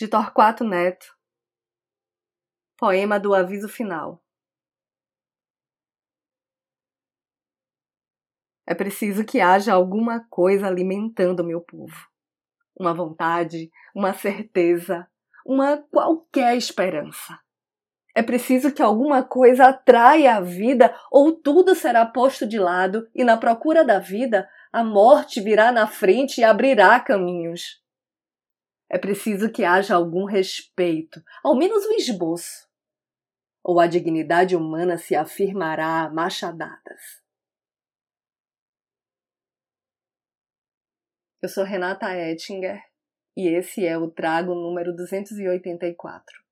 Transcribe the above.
de Torquato Neto. Poema do aviso final. É preciso que haja alguma coisa alimentando meu povo. Uma vontade, uma certeza, uma qualquer esperança. É preciso que alguma coisa atraia a vida, ou tudo será posto de lado, e na procura da vida, a morte virá na frente e abrirá caminhos. É preciso que haja algum respeito, ao menos um esboço. Ou a dignidade humana se afirmará a machadadas. Eu sou Renata Ettinger e esse é o Trago número 284.